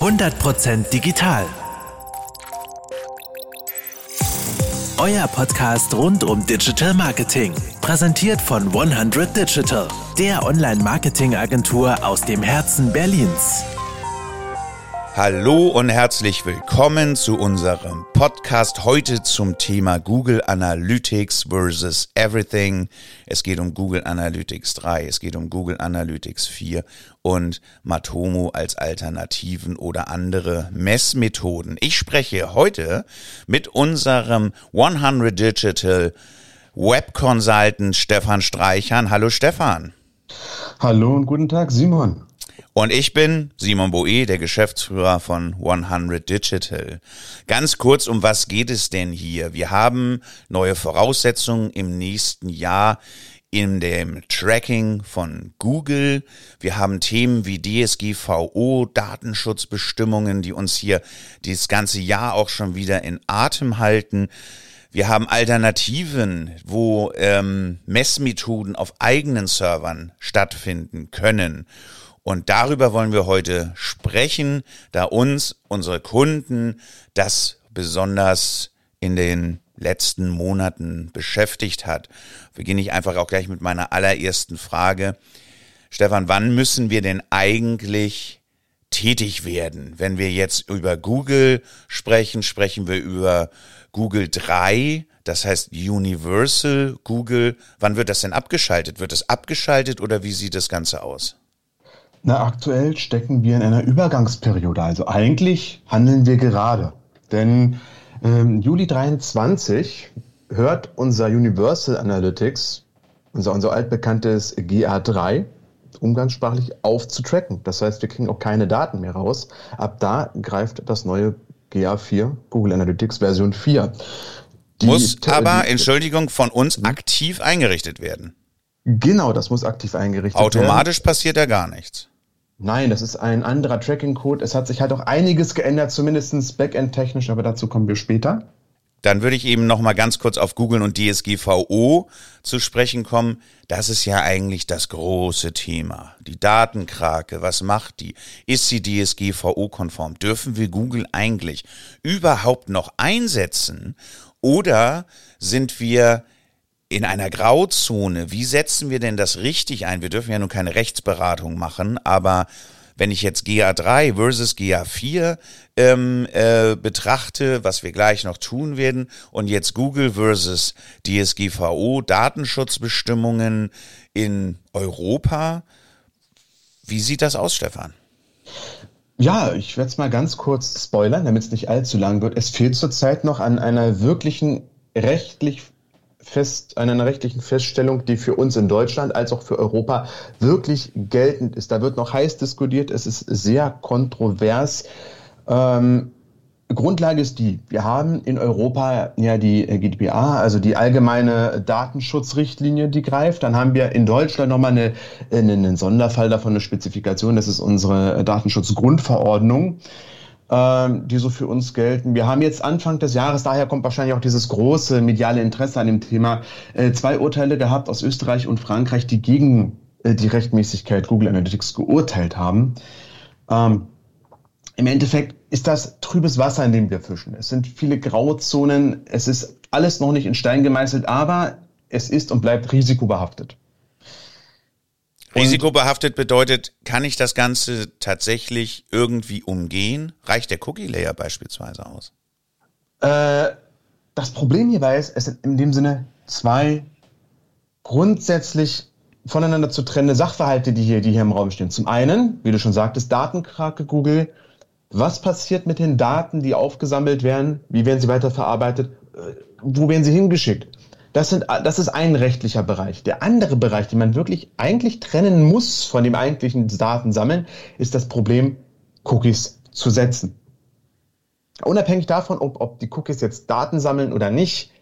100% digital. Euer Podcast rund um Digital Marketing. Präsentiert von 100 Digital, der Online-Marketing-Agentur aus dem Herzen Berlins. Hallo und herzlich willkommen zu unserem Podcast heute zum Thema Google Analytics versus Everything. Es geht um Google Analytics 3, es geht um Google Analytics 4 und Matomo als Alternativen oder andere Messmethoden. Ich spreche heute mit unserem 100 Digital Web Consultant Stefan Streichern. Hallo Stefan. Hallo und guten Tag Simon. Und ich bin Simon Boe, der Geschäftsführer von 100 Digital. Ganz kurz, um was geht es denn hier? Wir haben neue Voraussetzungen im nächsten Jahr in dem Tracking von Google. Wir haben Themen wie DSGVO, Datenschutzbestimmungen, die uns hier dieses ganze Jahr auch schon wieder in Atem halten. Wir haben Alternativen, wo ähm, Messmethoden auf eigenen Servern stattfinden können. Und darüber wollen wir heute sprechen, da uns unsere Kunden das besonders in den letzten Monaten beschäftigt hat. Beginne ich einfach auch gleich mit meiner allerersten Frage. Stefan, wann müssen wir denn eigentlich tätig werden? Wenn wir jetzt über Google sprechen, sprechen wir über Google 3, das heißt Universal Google. Wann wird das denn abgeschaltet? Wird es abgeschaltet oder wie sieht das Ganze aus? Na, aktuell stecken wir in einer Übergangsperiode. Also eigentlich handeln wir gerade. Denn ähm, Juli 23 hört unser Universal Analytics, unser, unser altbekanntes GA3, umgangssprachlich auf zu tracken. Das heißt, wir kriegen auch keine Daten mehr raus. Ab da greift das neue GA4, Google Analytics Version 4. Die muss aber, Entschuldigung, von uns hm? aktiv eingerichtet werden. Genau, das muss aktiv eingerichtet Automatisch werden. Automatisch passiert da gar nichts. Nein, das ist ein anderer Tracking-Code. Es hat sich halt auch einiges geändert, zumindest Backend-technisch, aber dazu kommen wir später. Dann würde ich eben noch mal ganz kurz auf Google und DSGVO zu sprechen kommen. Das ist ja eigentlich das große Thema. Die Datenkrake, was macht die? Ist sie DSGVO-konform? Dürfen wir Google eigentlich überhaupt noch einsetzen? Oder sind wir in einer Grauzone, wie setzen wir denn das richtig ein? Wir dürfen ja nun keine Rechtsberatung machen, aber wenn ich jetzt GA3 versus GA4 ähm, äh, betrachte, was wir gleich noch tun werden, und jetzt Google versus DSGVO, Datenschutzbestimmungen in Europa, wie sieht das aus, Stefan? Ja, ich werde es mal ganz kurz spoilern, damit es nicht allzu lang wird. Es fehlt zurzeit noch an einer wirklichen rechtlich fest, einer rechtlichen Feststellung, die für uns in Deutschland als auch für Europa wirklich geltend ist. Da wird noch heiß diskutiert, es ist sehr kontrovers. Ähm, Grundlage ist die, wir haben in Europa ja die GDPR, also die allgemeine Datenschutzrichtlinie, die greift. Dann haben wir in Deutschland nochmal eine, einen Sonderfall davon, eine Spezifikation, das ist unsere Datenschutzgrundverordnung. Ähm, die so für uns gelten. Wir haben jetzt Anfang des Jahres, daher kommt wahrscheinlich auch dieses große mediale Interesse an dem Thema, äh, zwei Urteile gehabt aus Österreich und Frankreich, die gegen äh, die Rechtmäßigkeit Google Analytics geurteilt haben. Ähm, Im Endeffekt ist das trübes Wasser, in dem wir fischen. Es sind viele Grauzonen, es ist alles noch nicht in Stein gemeißelt, aber es ist und bleibt risikobehaftet. Risikobehaftet bedeutet, kann ich das Ganze tatsächlich irgendwie umgehen? Reicht der Cookie-Layer beispielsweise aus? Äh, das Problem hierbei ist, es sind in dem Sinne zwei grundsätzlich voneinander zu trennende Sachverhalte, die hier, die hier im Raum stehen. Zum einen, wie du schon sagtest, Datenkrake Google. Was passiert mit den Daten, die aufgesammelt werden? Wie werden sie weiterverarbeitet? Äh, wo werden sie hingeschickt? Das, sind, das ist ein rechtlicher Bereich. Der andere Bereich, den man wirklich eigentlich trennen muss von dem eigentlichen Datensammeln, ist das Problem, Cookies zu setzen. Unabhängig davon, ob, ob die Cookies jetzt Daten sammeln oder nicht,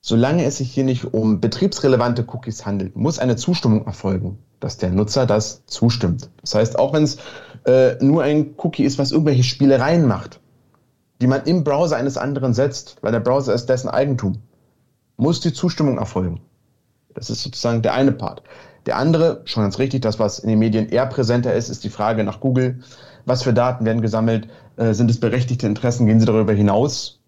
solange es sich hier nicht um betriebsrelevante Cookies handelt, muss eine Zustimmung erfolgen, dass der Nutzer das zustimmt. Das heißt, auch wenn es äh, nur ein Cookie ist, was irgendwelche Spielereien macht, die man im Browser eines anderen setzt, weil der Browser ist dessen Eigentum, muss die Zustimmung erfolgen. Das ist sozusagen der eine Part. Der andere, schon ganz richtig, das, was in den Medien eher präsenter ist, ist die Frage nach Google. Was für Daten werden gesammelt? Äh, sind es berechtigte Interessen? Gehen sie darüber hinaus?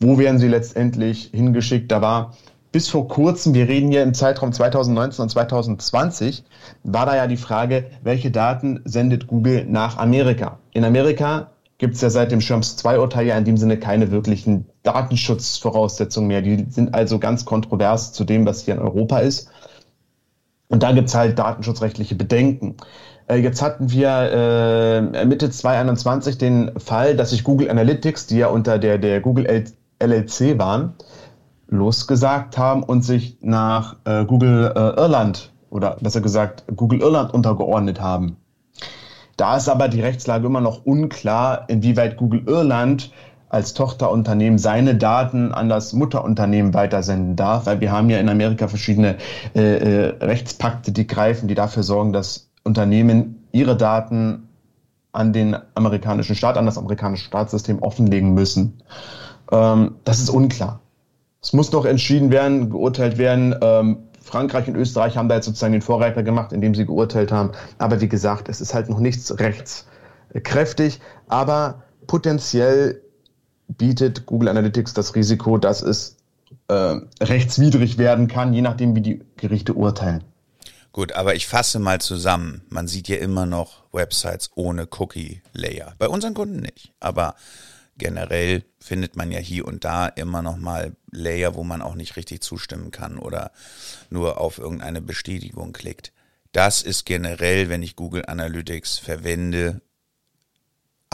Wo werden sie letztendlich hingeschickt? Da war bis vor kurzem, wir reden hier im Zeitraum 2019 und 2020, war da ja die Frage, welche Daten sendet Google nach Amerika? In Amerika gibt es ja seit dem Schirms 2-Urteil ja in dem Sinne keine wirklichen Datenschutzvoraussetzungen mehr. Die sind also ganz kontrovers zu dem, was hier in Europa ist. Und da gibt es halt datenschutzrechtliche Bedenken. Äh, jetzt hatten wir äh, Mitte 2021 den Fall, dass sich Google Analytics, die ja unter der, der Google LLC waren, losgesagt haben und sich nach äh, Google äh, Irland oder besser gesagt Google Irland untergeordnet haben. Da ist aber die Rechtslage immer noch unklar, inwieweit Google Irland als Tochterunternehmen seine Daten an das Mutterunternehmen weitersenden darf, weil wir haben ja in Amerika verschiedene äh, äh, Rechtspakte, die greifen, die dafür sorgen, dass Unternehmen ihre Daten an den amerikanischen Staat, an das amerikanische Staatssystem offenlegen müssen. Ähm, das ist unklar. Es muss noch entschieden werden, geurteilt werden. Ähm, Frankreich und Österreich haben da jetzt sozusagen den Vorreiter gemacht, indem sie geurteilt haben. Aber wie gesagt, es ist halt noch nichts rechtskräftig. Aber potenziell bietet Google Analytics das Risiko, dass es äh, rechtswidrig werden kann, je nachdem, wie die Gerichte urteilen. Gut, aber ich fasse mal zusammen. Man sieht ja immer noch Websites ohne Cookie-Layer. Bei unseren Kunden nicht. Aber generell findet man ja hier und da immer noch mal Layer, wo man auch nicht richtig zustimmen kann oder nur auf irgendeine Bestätigung klickt. Das ist generell, wenn ich Google Analytics verwende,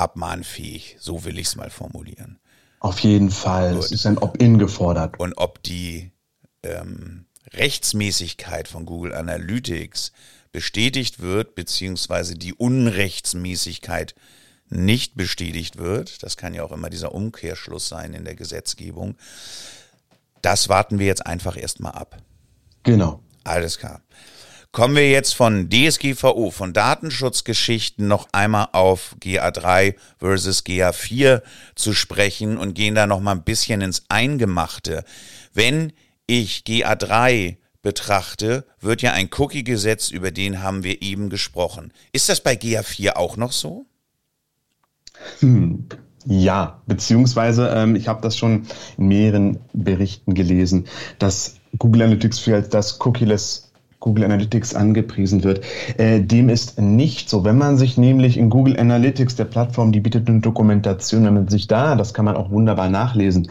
abmahnfähig. So will ich es mal formulieren. Auf jeden Fall. Es ist ein Opt-in gefordert. Und ob die ähm, Rechtsmäßigkeit von Google Analytics bestätigt wird, beziehungsweise die Unrechtsmäßigkeit nicht bestätigt wird, das kann ja auch immer dieser Umkehrschluss sein in der Gesetzgebung, das warten wir jetzt einfach erstmal ab. Genau. Alles klar. Kommen wir jetzt von DSGVO, von Datenschutzgeschichten noch einmal auf GA3 versus GA4 zu sprechen und gehen da noch mal ein bisschen ins Eingemachte. Wenn ich GA3 betrachte, wird ja ein Cookie-Gesetz, über den haben wir eben gesprochen. Ist das bei GA4 auch noch so? Hm. Ja, beziehungsweise ähm, ich habe das schon in mehreren Berichten gelesen, dass Google Analytics für das Cookieless Google Analytics angepriesen wird. Äh, dem ist nicht so. Wenn man sich nämlich in Google Analytics, der Plattform, die bietet eine Dokumentation, wenn man sich da, das kann man auch wunderbar nachlesen,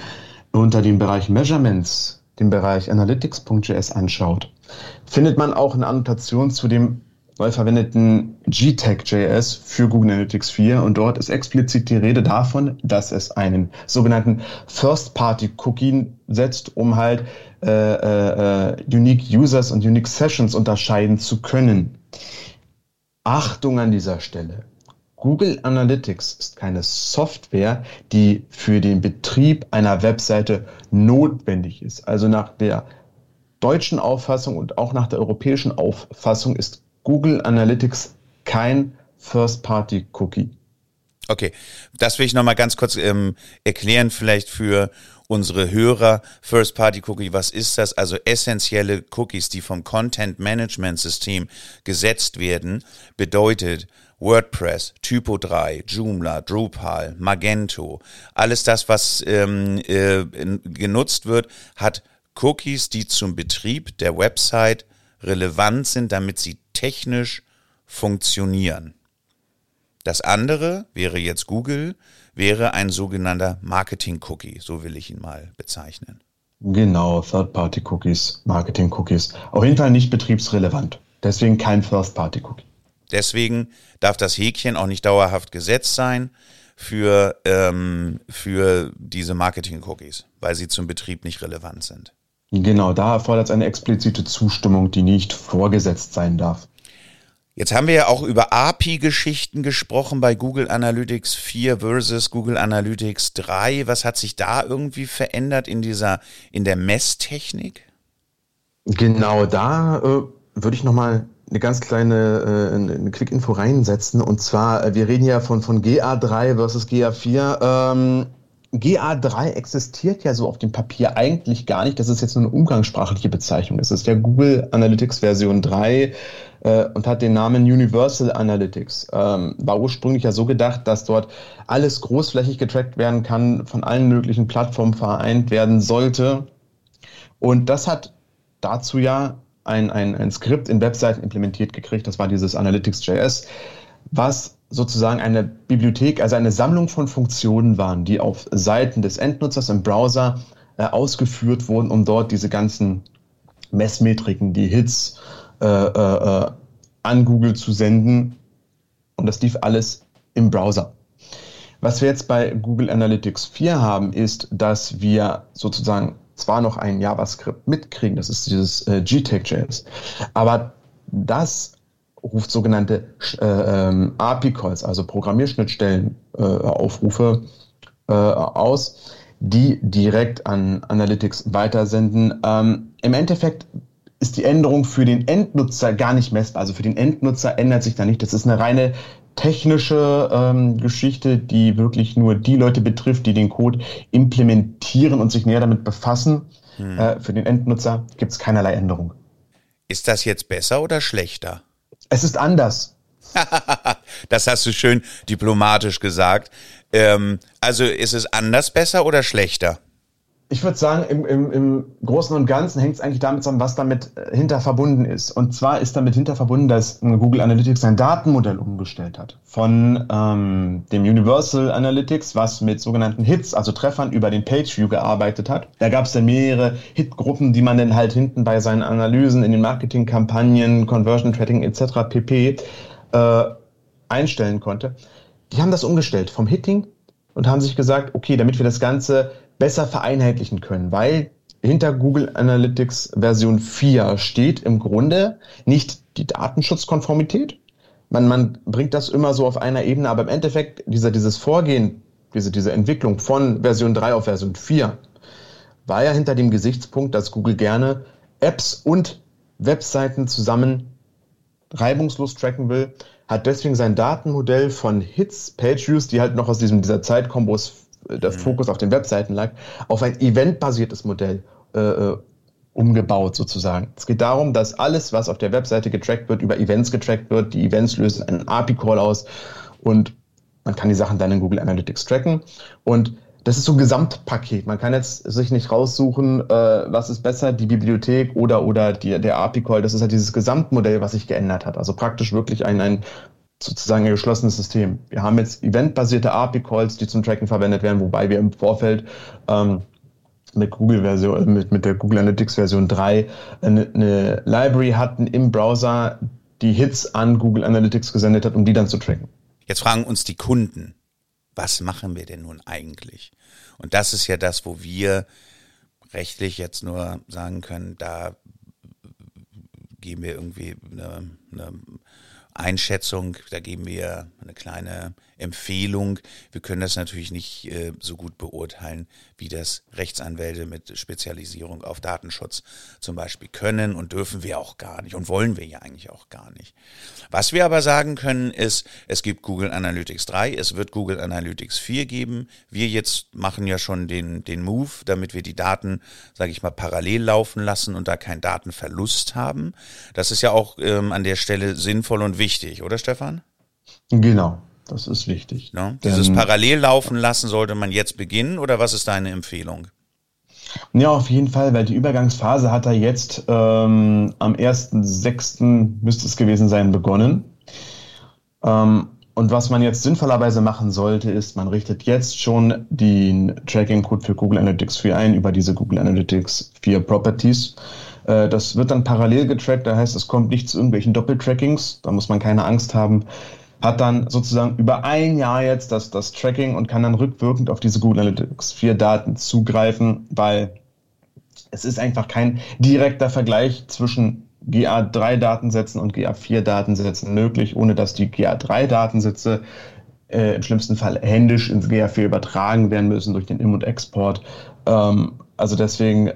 unter dem Bereich Measurements, den Bereich Analytics.js anschaut, findet man auch eine Annotation zu dem neu verwendeten GTAG.js für Google Analytics 4 und dort ist explizit die Rede davon, dass es einen sogenannten First-Party-Cookie setzt, um halt äh, äh, Unique Users und Unique Sessions unterscheiden zu können. Achtung an dieser Stelle. Google Analytics ist keine Software, die für den Betrieb einer Webseite notwendig ist. Also nach der deutschen Auffassung und auch nach der europäischen Auffassung ist Google Analytics kein First-Party-Cookie. Okay, das will ich nochmal ganz kurz ähm, erklären, vielleicht für unsere Hörer. First-Party-Cookie, was ist das? Also essentielle Cookies, die vom Content-Management-System gesetzt werden, bedeutet WordPress, Typo 3, Joomla, Drupal, Magento, alles das, was ähm, äh, genutzt wird, hat Cookies, die zum Betrieb der Website relevant sind, damit sie technisch funktionieren. Das andere wäre jetzt Google, wäre ein sogenannter Marketing-Cookie, so will ich ihn mal bezeichnen. Genau, Third-Party-Cookies, Marketing-Cookies. Auf jeden Fall nicht betriebsrelevant. Deswegen kein First-Party-Cookie. Deswegen darf das Häkchen auch nicht dauerhaft gesetzt sein für, ähm, für diese Marketing-Cookies, weil sie zum Betrieb nicht relevant sind. Genau, da erfordert es eine explizite Zustimmung, die nicht vorgesetzt sein darf. Jetzt haben wir ja auch über API-Geschichten gesprochen bei Google Analytics 4 versus Google Analytics 3. Was hat sich da irgendwie verändert in dieser, in der Messtechnik? Genau, da äh, würde ich nochmal eine ganz kleine äh, eine Quick-Info reinsetzen. Und zwar, äh, wir reden ja von, von GA3 versus GA4. Ähm, GA3 existiert ja so auf dem Papier eigentlich gar nicht. Das ist jetzt nur eine umgangssprachliche Bezeichnung. Es ist der Google Analytics Version 3 äh, und hat den Namen Universal Analytics. Ähm, war ursprünglich ja so gedacht, dass dort alles großflächig getrackt werden kann, von allen möglichen Plattformen vereint werden sollte. Und das hat dazu ja ein, ein, ein Skript in Webseiten implementiert gekriegt. Das war dieses Analytics.js, was sozusagen eine Bibliothek, also eine Sammlung von Funktionen waren, die auf Seiten des Endnutzers im Browser äh, ausgeführt wurden, um dort diese ganzen Messmetriken, die Hits äh, äh, äh, an Google zu senden. Und das lief alles im Browser. Was wir jetzt bei Google Analytics 4 haben, ist, dass wir sozusagen zwar noch ein JavaScript mitkriegen, das ist dieses äh, GTEC.js, aber das ruft sogenannte äh, ähm, API-Calls, also Programmierschnittstellen-Aufrufe äh, äh, aus, die direkt an Analytics weitersenden. Ähm, Im Endeffekt ist die Änderung für den Endnutzer gar nicht messbar. Also für den Endnutzer ändert sich da nicht. Das ist eine reine technische ähm, Geschichte, die wirklich nur die Leute betrifft, die den Code implementieren und sich näher damit befassen. Hm. Äh, für den Endnutzer gibt es keinerlei Änderung. Ist das jetzt besser oder schlechter? Es ist anders. das hast du schön diplomatisch gesagt. Ähm, also ist es anders besser oder schlechter? Ich würde sagen, im, im, im Großen und Ganzen hängt es eigentlich damit zusammen, was damit äh, hinter verbunden ist. Und zwar ist damit hinter verbunden, dass Google Analytics sein Datenmodell umgestellt hat. Von ähm, dem Universal Analytics, was mit sogenannten Hits, also Treffern über den Page View gearbeitet hat. Da gab es dann mehrere Hitgruppen, die man dann halt hinten bei seinen Analysen in den Marketingkampagnen, Conversion Tracking etc. pp. Äh, einstellen konnte. Die haben das umgestellt vom Hitting und haben sich gesagt, okay, damit wir das Ganze besser vereinheitlichen können, weil hinter Google Analytics Version 4 steht im Grunde nicht die Datenschutzkonformität. Man, man bringt das immer so auf einer Ebene, aber im Endeffekt dieser, dieses Vorgehen, diese, diese Entwicklung von Version 3 auf Version 4 war ja hinter dem Gesichtspunkt, dass Google gerne Apps und Webseiten zusammen reibungslos tracken will, hat deswegen sein Datenmodell von Hits, Page Views, die halt noch aus diesem, dieser Zeitkombos der mhm. Fokus auf den Webseiten lag, auf ein eventbasiertes Modell äh, äh, umgebaut sozusagen. Es geht darum, dass alles, was auf der Webseite getrackt wird, über Events getrackt wird. Die Events lösen einen API-Call aus und man kann die Sachen dann in Google Analytics tracken. Und das ist so ein Gesamtpaket. Man kann jetzt sich nicht raussuchen, äh, was ist besser, die Bibliothek oder, oder die, der API-Call. Das ist halt dieses Gesamtmodell, was sich geändert hat. Also praktisch wirklich ein, ein sozusagen ein geschlossenes System. Wir haben jetzt eventbasierte API-Calls, die zum Tracken verwendet werden, wobei wir im Vorfeld ähm, mit Google Version, äh, mit, mit der Google Analytics Version 3 eine, eine Library hatten im Browser, die Hits an Google Analytics gesendet hat, um die dann zu tracken. Jetzt fragen uns die Kunden, was machen wir denn nun eigentlich? Und das ist ja das, wo wir rechtlich jetzt nur sagen können, da geben wir irgendwie eine, eine Einschätzung, da geben wir eine kleine Empfehlung. Wir können das natürlich nicht äh, so gut beurteilen, wie das Rechtsanwälte mit Spezialisierung auf Datenschutz zum Beispiel können und dürfen wir auch gar nicht und wollen wir ja eigentlich auch gar nicht. Was wir aber sagen können ist, es gibt Google Analytics 3, es wird Google Analytics 4 geben. Wir jetzt machen ja schon den, den Move, damit wir die Daten, sage ich mal, parallel laufen lassen und da keinen Datenverlust haben. Das ist ja auch ähm, an der Stelle sinnvoll und wichtig, oder Stefan? Genau. Das ist wichtig. No? Dieses Parallel laufen lassen sollte man jetzt beginnen oder was ist deine Empfehlung? Ja, auf jeden Fall, weil die Übergangsphase hat er jetzt ähm, am 1.6. müsste es gewesen sein, begonnen. Ähm, und was man jetzt sinnvollerweise machen sollte, ist, man richtet jetzt schon den Tracking-Code für Google Analytics 4 ein über diese Google Analytics 4 Properties. Äh, das wird dann parallel getrackt, da heißt, es kommt nicht zu irgendwelchen Doppeltrackings, da muss man keine Angst haben hat dann sozusagen über ein Jahr jetzt das, das Tracking und kann dann rückwirkend auf diese Google Analytics 4 Daten zugreifen, weil es ist einfach kein direkter Vergleich zwischen GA3-Datensätzen und GA4-Datensätzen möglich, ohne dass die GA3-Datensätze äh, im schlimmsten Fall händisch ins GA4 übertragen werden müssen durch den Im- und Export. Ähm, also deswegen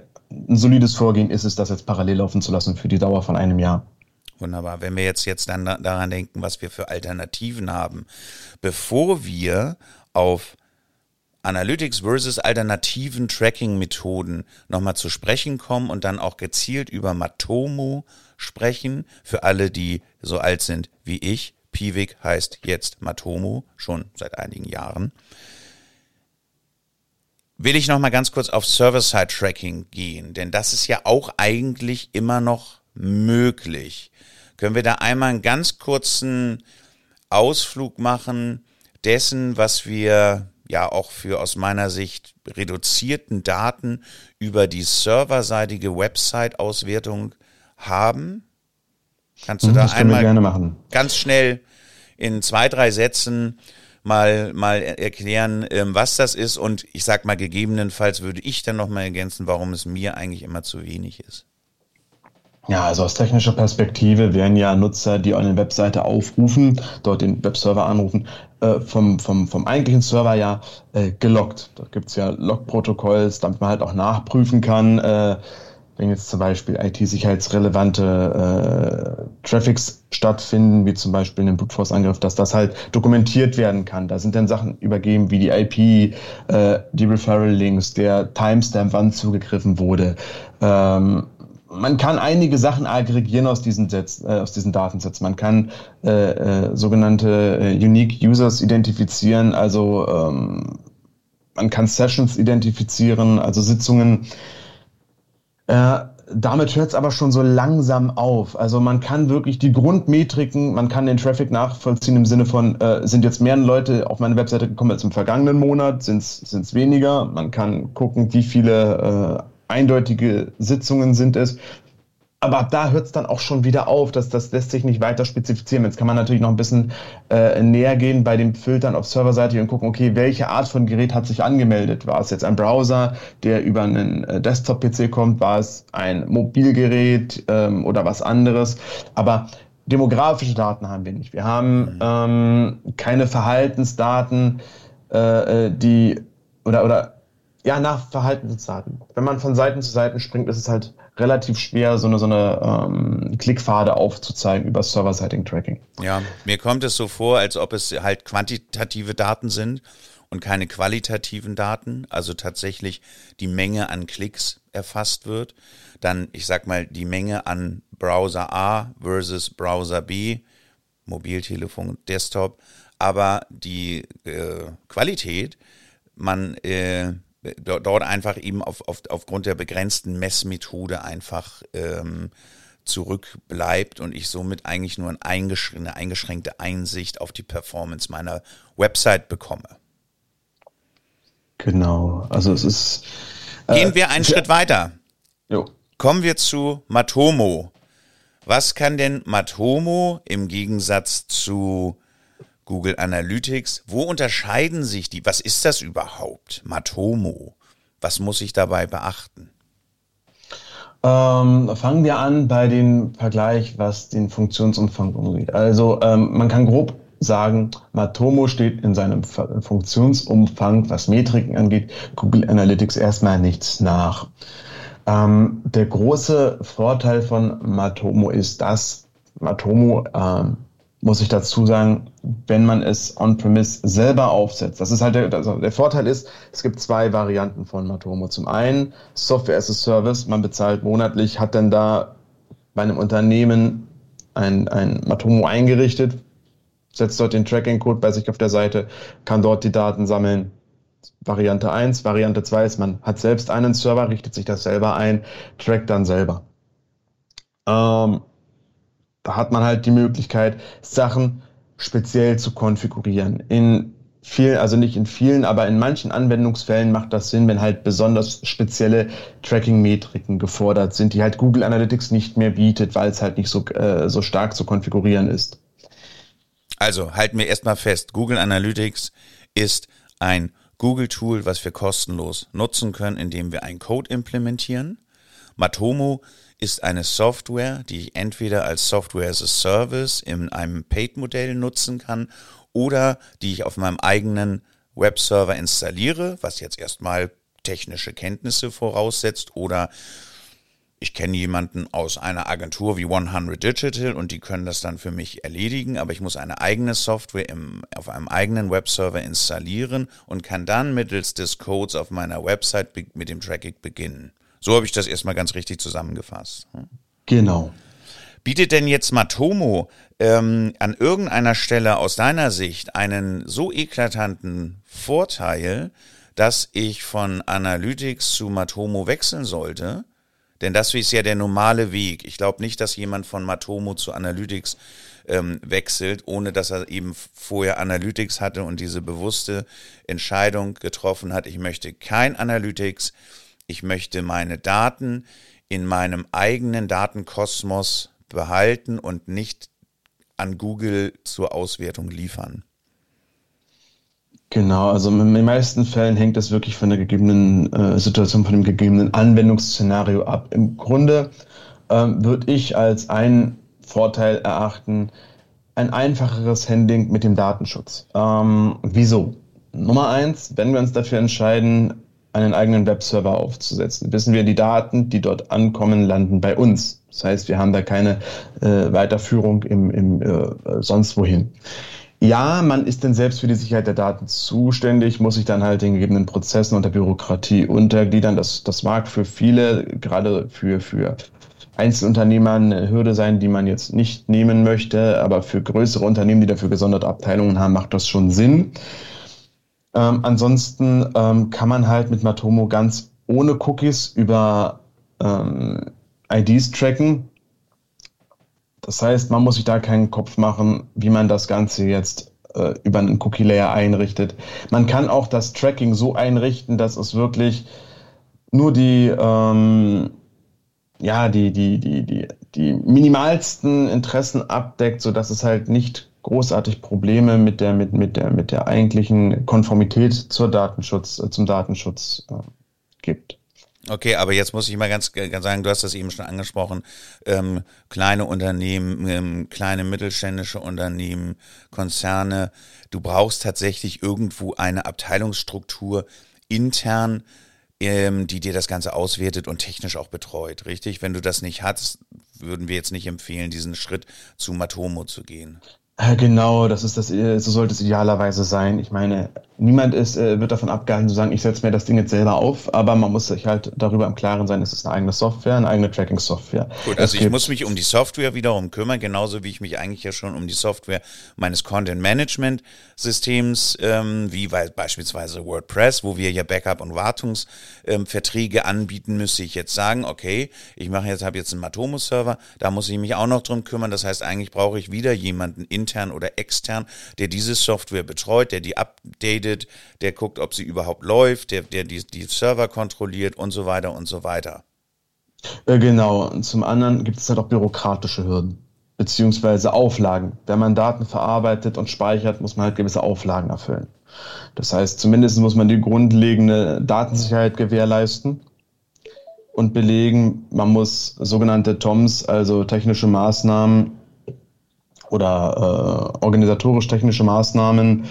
ein solides Vorgehen ist es, das jetzt parallel laufen zu lassen für die Dauer von einem Jahr. Wunderbar. Wenn wir jetzt, jetzt dann daran denken, was wir für Alternativen haben, bevor wir auf Analytics versus alternativen Tracking-Methoden nochmal zu sprechen kommen und dann auch gezielt über Matomo sprechen. Für alle, die so alt sind wie ich. Piwik heißt jetzt Matomo, schon seit einigen Jahren. Will ich nochmal ganz kurz auf Server-Side-Tracking gehen, denn das ist ja auch eigentlich immer noch möglich. Können wir da einmal einen ganz kurzen Ausflug machen dessen, was wir ja auch für aus meiner Sicht reduzierten Daten über die serverseitige Website-Auswertung haben. Kannst du mhm, da einmal ganz schnell in zwei, drei Sätzen mal, mal erklären, ähm, was das ist und ich sag mal, gegebenenfalls würde ich dann nochmal ergänzen, warum es mir eigentlich immer zu wenig ist. Ja, also aus technischer Perspektive werden ja Nutzer, die eine Webseite aufrufen, dort den Webserver anrufen, äh, vom, vom, vom eigentlichen Server ja äh, gelockt. Da gibt's ja Log-Protokolls, damit man halt auch nachprüfen kann, äh, wenn jetzt zum Beispiel IT-sicherheitsrelevante äh, Traffics stattfinden, wie zum Beispiel ein Brute Force-Angriff, dass das halt dokumentiert werden kann. Da sind dann Sachen übergeben wie die IP, äh, die Referral-Links, der Timestamp, wann zugegriffen wurde. Ähm, man kann einige Sachen aggregieren aus diesen, Sets, äh, aus diesen Datensätzen. Man kann äh, äh, sogenannte äh, Unique Users identifizieren, also ähm, man kann Sessions identifizieren, also Sitzungen. Äh, damit hört es aber schon so langsam auf. Also man kann wirklich die Grundmetriken, man kann den Traffic nachvollziehen im Sinne von, äh, sind jetzt mehr Leute auf meine Webseite gekommen als im vergangenen Monat, sind es weniger. Man kann gucken, wie viele äh, eindeutige Sitzungen sind es. Aber ab da hört es dann auch schon wieder auf. dass das lässt sich nicht weiter spezifizieren. Jetzt kann man natürlich noch ein bisschen äh, näher gehen bei dem Filtern auf Serverseite und gucken, okay, welche Art von Gerät hat sich angemeldet? War es jetzt ein Browser, der über einen äh, Desktop-PC kommt? War es ein Mobilgerät ähm, oder was anderes? Aber demografische Daten haben wir nicht. Wir haben mhm. ähm, keine Verhaltensdaten, äh, äh die oder, oder ja, nach Verhaltensdaten. Wenn man von Seiten zu Seiten springt, ist es halt relativ schwer, so eine, so eine ähm, Klickpfade aufzuzeigen über Server-Siting-Tracking. Ja, mir kommt es so vor, als ob es halt quantitative Daten sind und keine qualitativen Daten, also tatsächlich die Menge an Klicks erfasst wird. Dann, ich sag mal, die Menge an Browser A versus Browser B, Mobiltelefon, Desktop, aber die äh, Qualität, man äh, dort einfach eben auf, auf, aufgrund der begrenzten Messmethode einfach ähm, zurückbleibt und ich somit eigentlich nur eine eingeschränkte, Einsicht auf die Performance meiner Website bekomme. Genau, also es ist. Äh, Gehen wir einen Schritt weiter. Jo. Kommen wir zu Matomo. Was kann denn Matomo im Gegensatz zu Google Analytics. Wo unterscheiden sich die? Was ist das überhaupt? Matomo. Was muss ich dabei beachten? Ähm, fangen wir an bei dem Vergleich, was den Funktionsumfang umgeht. Also ähm, man kann grob sagen, Matomo steht in seinem Funktionsumfang, was Metriken angeht, Google Analytics erstmal nichts nach. Ähm, der große Vorteil von Matomo ist, dass Matomo ähm, muss ich dazu sagen, wenn man es on-premise selber aufsetzt. Das ist halt der, also der Vorteil ist, es gibt zwei Varianten von Matomo. Zum einen Software as a Service, man bezahlt monatlich, hat dann da bei einem Unternehmen ein, ein Matomo eingerichtet, setzt dort den Tracking-Code bei sich auf der Seite, kann dort die Daten sammeln. Variante 1. Variante 2 ist, man hat selbst einen Server, richtet sich das selber ein, trackt dann selber. Ähm, da hat man halt die Möglichkeit, Sachen speziell zu konfigurieren. In vielen, also nicht in vielen, aber in manchen Anwendungsfällen macht das Sinn, wenn halt besonders spezielle Tracking-Metriken gefordert sind, die halt Google Analytics nicht mehr bietet, weil es halt nicht so, äh, so stark zu konfigurieren ist. Also halten wir erstmal fest, Google Analytics ist ein Google-Tool, was wir kostenlos nutzen können, indem wir einen Code implementieren. Matomo ist eine Software, die ich entweder als Software as a Service in einem Paid-Modell nutzen kann oder die ich auf meinem eigenen Webserver installiere, was jetzt erstmal technische Kenntnisse voraussetzt oder ich kenne jemanden aus einer Agentur wie 100 Digital und die können das dann für mich erledigen, aber ich muss eine eigene Software im, auf einem eigenen Webserver installieren und kann dann mittels des Codes auf meiner Website mit dem Tracking beginnen. So habe ich das erstmal ganz richtig zusammengefasst. Hm? Genau. Bietet denn jetzt Matomo ähm, an irgendeiner Stelle aus deiner Sicht einen so eklatanten Vorteil, dass ich von Analytics zu Matomo wechseln sollte? Denn das ist ja der normale Weg. Ich glaube nicht, dass jemand von Matomo zu Analytics ähm, wechselt, ohne dass er eben vorher Analytics hatte und diese bewusste Entscheidung getroffen hat, ich möchte kein Analytics, ich möchte meine Daten in meinem eigenen Datenkosmos behalten und nicht an Google zur Auswertung liefern. Genau, also in den meisten Fällen hängt das wirklich von der gegebenen äh, Situation, von dem gegebenen Anwendungsszenario ab. Im Grunde ähm, würde ich als einen Vorteil erachten, ein einfacheres Handling mit dem Datenschutz. Ähm, wieso? Nummer eins, wenn wir uns dafür entscheiden, einen eigenen Webserver aufzusetzen, wissen wir, die Daten, die dort ankommen, landen bei uns. Das heißt, wir haben da keine äh, Weiterführung im, im äh, sonst wohin. Ja, man ist denn selbst für die Sicherheit der Daten zuständig, muss sich dann halt den gegebenen Prozessen und der Bürokratie untergliedern. Das, das mag für viele, gerade für, für Einzelunternehmer eine Hürde sein, die man jetzt nicht nehmen möchte, aber für größere Unternehmen, die dafür gesonderte Abteilungen haben, macht das schon Sinn. Ähm, ansonsten ähm, kann man halt mit Matomo ganz ohne Cookies über ähm, IDs tracken. Das heißt, man muss sich da keinen Kopf machen, wie man das Ganze jetzt äh, über einen Cookie-Layer einrichtet. Man kann auch das Tracking so einrichten, dass es wirklich nur die, ähm, ja, die, die, die, die, die minimalsten Interessen abdeckt, sodass es halt nicht großartig Probleme mit der, mit, mit der, mit der eigentlichen Konformität zur Datenschutz, äh, zum Datenschutz äh, gibt. Okay, aber jetzt muss ich mal ganz, ganz sagen, du hast das eben schon angesprochen, ähm, kleine Unternehmen, ähm, kleine mittelständische Unternehmen, Konzerne, du brauchst tatsächlich irgendwo eine Abteilungsstruktur intern, ähm, die dir das Ganze auswertet und technisch auch betreut, richtig? Wenn du das nicht hast, würden wir jetzt nicht empfehlen, diesen Schritt zu Matomo zu gehen. Genau, das ist das, äh, so sollte es idealerweise sein. Ich meine, niemand ist, äh, wird davon abgehalten zu sagen, ich setze mir das Ding jetzt selber auf, aber man muss sich halt darüber im Klaren sein, es ist eine eigene Software, eine eigene Tracking-Software. Gut, also ich muss mich um die Software wiederum kümmern, genauso wie ich mich eigentlich ja schon um die Software meines Content-Management-Systems, ähm, wie beispielsweise WordPress, wo wir ja Backup- und Wartungsverträge ähm, anbieten, müsste ich jetzt sagen, okay, ich mache jetzt, habe jetzt einen Matomo-Server, da muss ich mich auch noch drum kümmern. Das heißt, eigentlich brauche ich wieder jemanden intern oder extern, der diese Software betreut, der die updatet, der guckt, ob sie überhaupt läuft, der, der die, die Server kontrolliert und so weiter und so weiter. Äh, genau. Und zum anderen gibt es halt auch bürokratische Hürden beziehungsweise Auflagen. Wenn man Daten verarbeitet und speichert, muss man halt gewisse Auflagen erfüllen. Das heißt, zumindest muss man die grundlegende Datensicherheit gewährleisten und belegen. Man muss sogenannte TOMs, also technische Maßnahmen oder äh, organisatorisch-technische Maßnahmen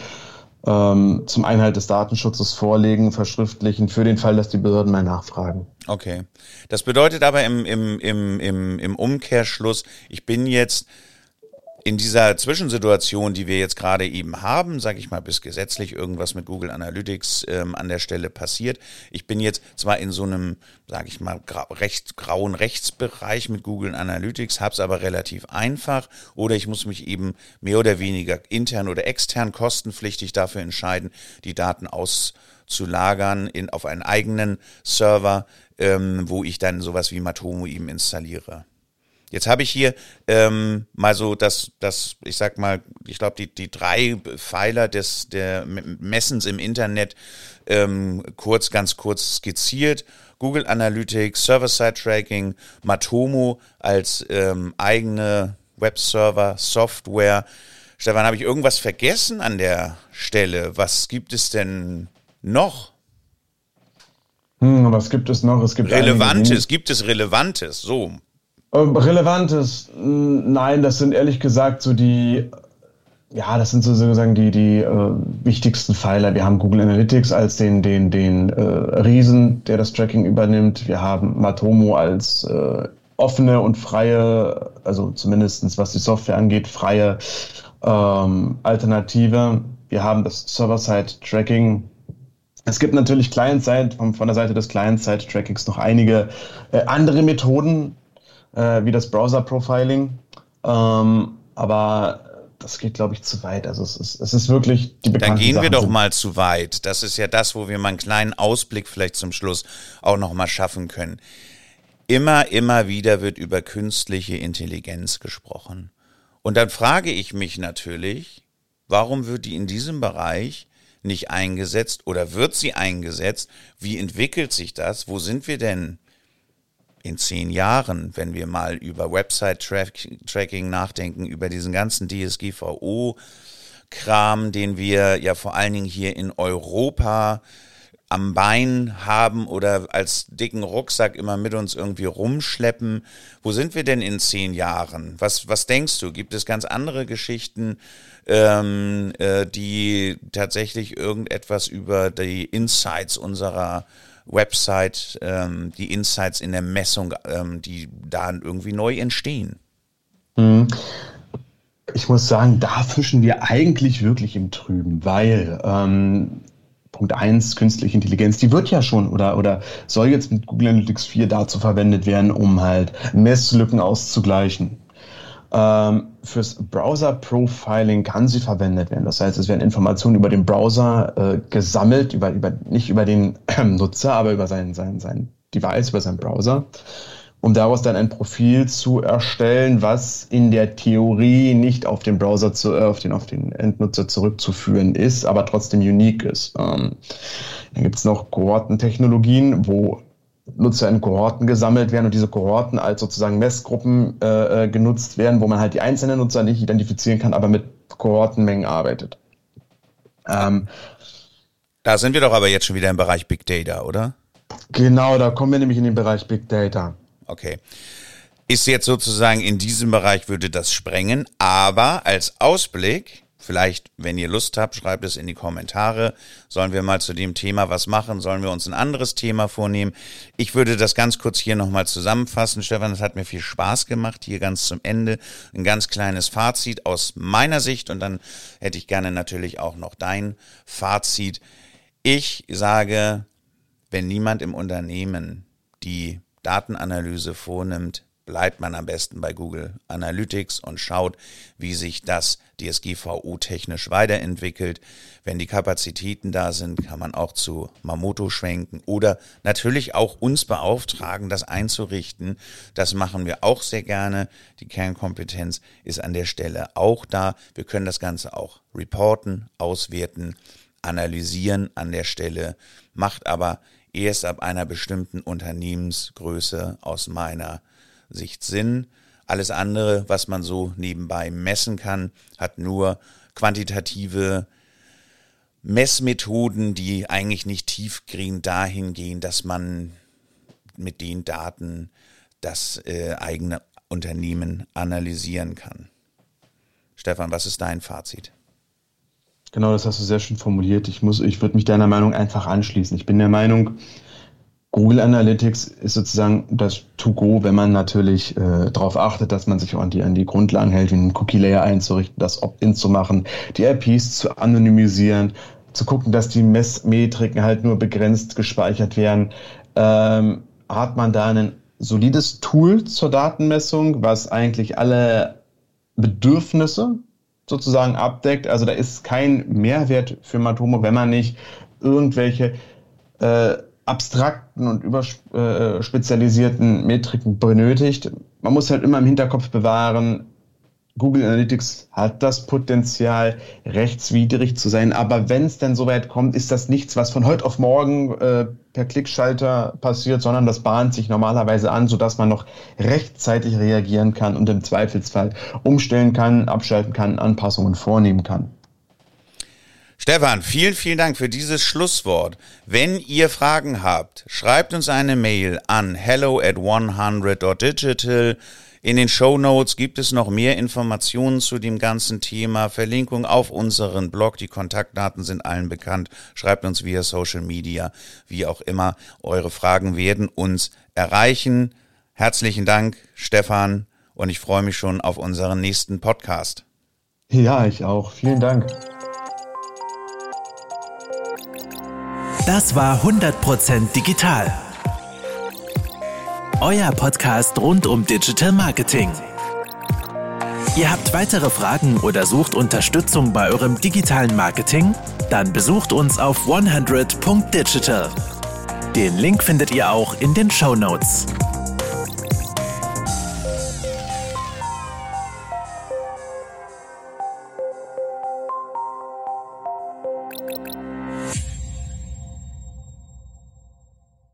ähm, zum Einhalt des Datenschutzes vorlegen, verschriftlichen, für den Fall, dass die Behörden mal nachfragen. Okay. Das bedeutet aber im, im, im, im, im Umkehrschluss, ich bin jetzt in dieser Zwischensituation, die wir jetzt gerade eben haben, sage ich mal, bis gesetzlich irgendwas mit Google Analytics ähm, an der Stelle passiert. Ich bin jetzt zwar in so einem, sage ich mal, gra recht, grauen Rechtsbereich mit Google Analytics, habe es aber relativ einfach oder ich muss mich eben mehr oder weniger intern oder extern kostenpflichtig dafür entscheiden, die Daten auszulagern in, auf einen eigenen Server, ähm, wo ich dann sowas wie Matomo eben installiere. Jetzt habe ich hier ähm, mal so das, das, ich sag mal, ich glaube, die, die drei Pfeiler des der Messens im Internet ähm, kurz, ganz kurz skizziert. Google Analytics, Server-Side-Tracking, Matomo als ähm, eigene Webserver-Software. Stefan, habe ich irgendwas vergessen an der Stelle? Was gibt es denn noch? Hm, was gibt es noch? Es gibt Relevantes, gibt es Relevantes? So. Ähm, Relevantes, nein, das sind ehrlich gesagt so die ja, das sind sozusagen die, die äh, wichtigsten Pfeiler. Wir haben Google Analytics als den, den, den äh, Riesen, der das Tracking übernimmt. Wir haben Matomo als äh, offene und freie, also zumindestens was die Software angeht, freie ähm, Alternative. Wir haben das Server-Side-Tracking. Es gibt natürlich Client-Side, von, von der Seite des Client-Side-Trackings noch einige äh, andere Methoden, äh, wie das Browser-Profiling. Ähm, aber das geht, glaube ich, zu weit. Also es ist, es ist wirklich die Dann gehen Sachen wir doch mal zu weit. Das ist ja das, wo wir mal einen kleinen Ausblick vielleicht zum Schluss auch noch mal schaffen können. Immer, immer wieder wird über künstliche Intelligenz gesprochen. Und dann frage ich mich natürlich, warum wird die in diesem Bereich nicht eingesetzt oder wird sie eingesetzt? Wie entwickelt sich das? Wo sind wir denn in zehn Jahren, wenn wir mal über Website-Tracking nachdenken, über diesen ganzen DSGVO-Kram, den wir ja vor allen Dingen hier in Europa am Bein haben oder als dicken Rucksack immer mit uns irgendwie rumschleppen. Wo sind wir denn in zehn Jahren? Was, was denkst du? Gibt es ganz andere Geschichten, ähm, äh, die tatsächlich irgendetwas über die Insights unserer Website, ähm, die Insights in der Messung, ähm, die da irgendwie neu entstehen. Mhm. Ich muss sagen, da fischen wir eigentlich wirklich im Trüben, weil ähm, Punkt 1, künstliche Intelligenz, die wird ja schon oder, oder soll jetzt mit Google Analytics 4 dazu verwendet werden, um halt Messlücken auszugleichen. Ähm, fürs Browser-Profiling kann sie verwendet werden. Das heißt, es werden Informationen über den Browser äh, gesammelt, über, über, nicht über den äh, Nutzer, aber über sein, sein, sein Device, über seinen Browser, um daraus dann ein Profil zu erstellen, was in der Theorie nicht auf den Browser, zu, äh, auf, den, auf den Endnutzer zurückzuführen ist, aber trotzdem unique ist. Ähm, dann gibt es noch Kohortentechnologien, wo Nutzer in Kohorten gesammelt werden und diese Kohorten als sozusagen Messgruppen äh, äh, genutzt werden, wo man halt die einzelnen Nutzer nicht identifizieren kann, aber mit Kohortenmengen arbeitet. Ähm, da sind wir doch aber jetzt schon wieder im Bereich Big Data, oder? Genau, da kommen wir nämlich in den Bereich Big Data. Okay. Ist jetzt sozusagen in diesem Bereich würde das sprengen, aber als Ausblick Vielleicht, wenn ihr Lust habt, schreibt es in die Kommentare. Sollen wir mal zu dem Thema was machen? Sollen wir uns ein anderes Thema vornehmen? Ich würde das ganz kurz hier nochmal zusammenfassen. Stefan, es hat mir viel Spaß gemacht. Hier ganz zum Ende ein ganz kleines Fazit aus meiner Sicht und dann hätte ich gerne natürlich auch noch dein Fazit. Ich sage, wenn niemand im Unternehmen die Datenanalyse vornimmt, bleibt man am besten bei Google Analytics und schaut, wie sich das DSGVO technisch weiterentwickelt. Wenn die Kapazitäten da sind, kann man auch zu Mamoto schwenken oder natürlich auch uns beauftragen, das einzurichten. Das machen wir auch sehr gerne. Die Kernkompetenz ist an der Stelle auch da. Wir können das Ganze auch reporten, auswerten, analysieren an der Stelle, macht aber erst ab einer bestimmten Unternehmensgröße aus meiner Sicht Sinn. Alles andere, was man so nebenbei messen kann, hat nur quantitative Messmethoden, die eigentlich nicht tiefgehend dahin gehen, dass man mit den Daten das äh, eigene Unternehmen analysieren kann. Stefan, was ist dein Fazit? Genau, das hast du sehr schön formuliert. Ich ich würde mich deiner Meinung einfach anschließen. Ich bin der Meinung, Google Analytics ist sozusagen das To-Go, wenn man natürlich äh, darauf achtet, dass man sich an die, an die Grundlagen hält, wie einen Cookie-Layer einzurichten, das Opt-in zu machen, die IPs zu anonymisieren, zu gucken, dass die Messmetriken halt nur begrenzt gespeichert werden. Ähm, hat man da ein solides Tool zur Datenmessung, was eigentlich alle Bedürfnisse sozusagen abdeckt. Also da ist kein Mehrwert für Matomo, wenn man nicht irgendwelche äh, abstrakten und überspezialisierten Metriken benötigt. Man muss halt immer im Hinterkopf bewahren, Google Analytics hat das Potenzial, rechtswidrig zu sein. Aber wenn es denn soweit kommt, ist das nichts, was von heute auf morgen äh, per Klickschalter passiert, sondern das bahnt sich normalerweise an, sodass man noch rechtzeitig reagieren kann und im Zweifelsfall umstellen kann, abschalten kann, Anpassungen vornehmen kann. Stefan, vielen, vielen Dank für dieses Schlusswort. Wenn ihr Fragen habt, schreibt uns eine Mail an hello at 100.digital. In den Show Notes gibt es noch mehr Informationen zu dem ganzen Thema, Verlinkung auf unseren Blog. Die Kontaktdaten sind allen bekannt. Schreibt uns via Social Media, wie auch immer. Eure Fragen werden uns erreichen. Herzlichen Dank, Stefan, und ich freue mich schon auf unseren nächsten Podcast. Ja, ich auch. Vielen Dank. Das war 100% digital euer Podcast rund um Digital Marketing. Ihr habt weitere Fragen oder sucht Unterstützung bei eurem digitalen Marketing? Dann besucht uns auf 100.digital. Den Link findet ihr auch in den Show Notes.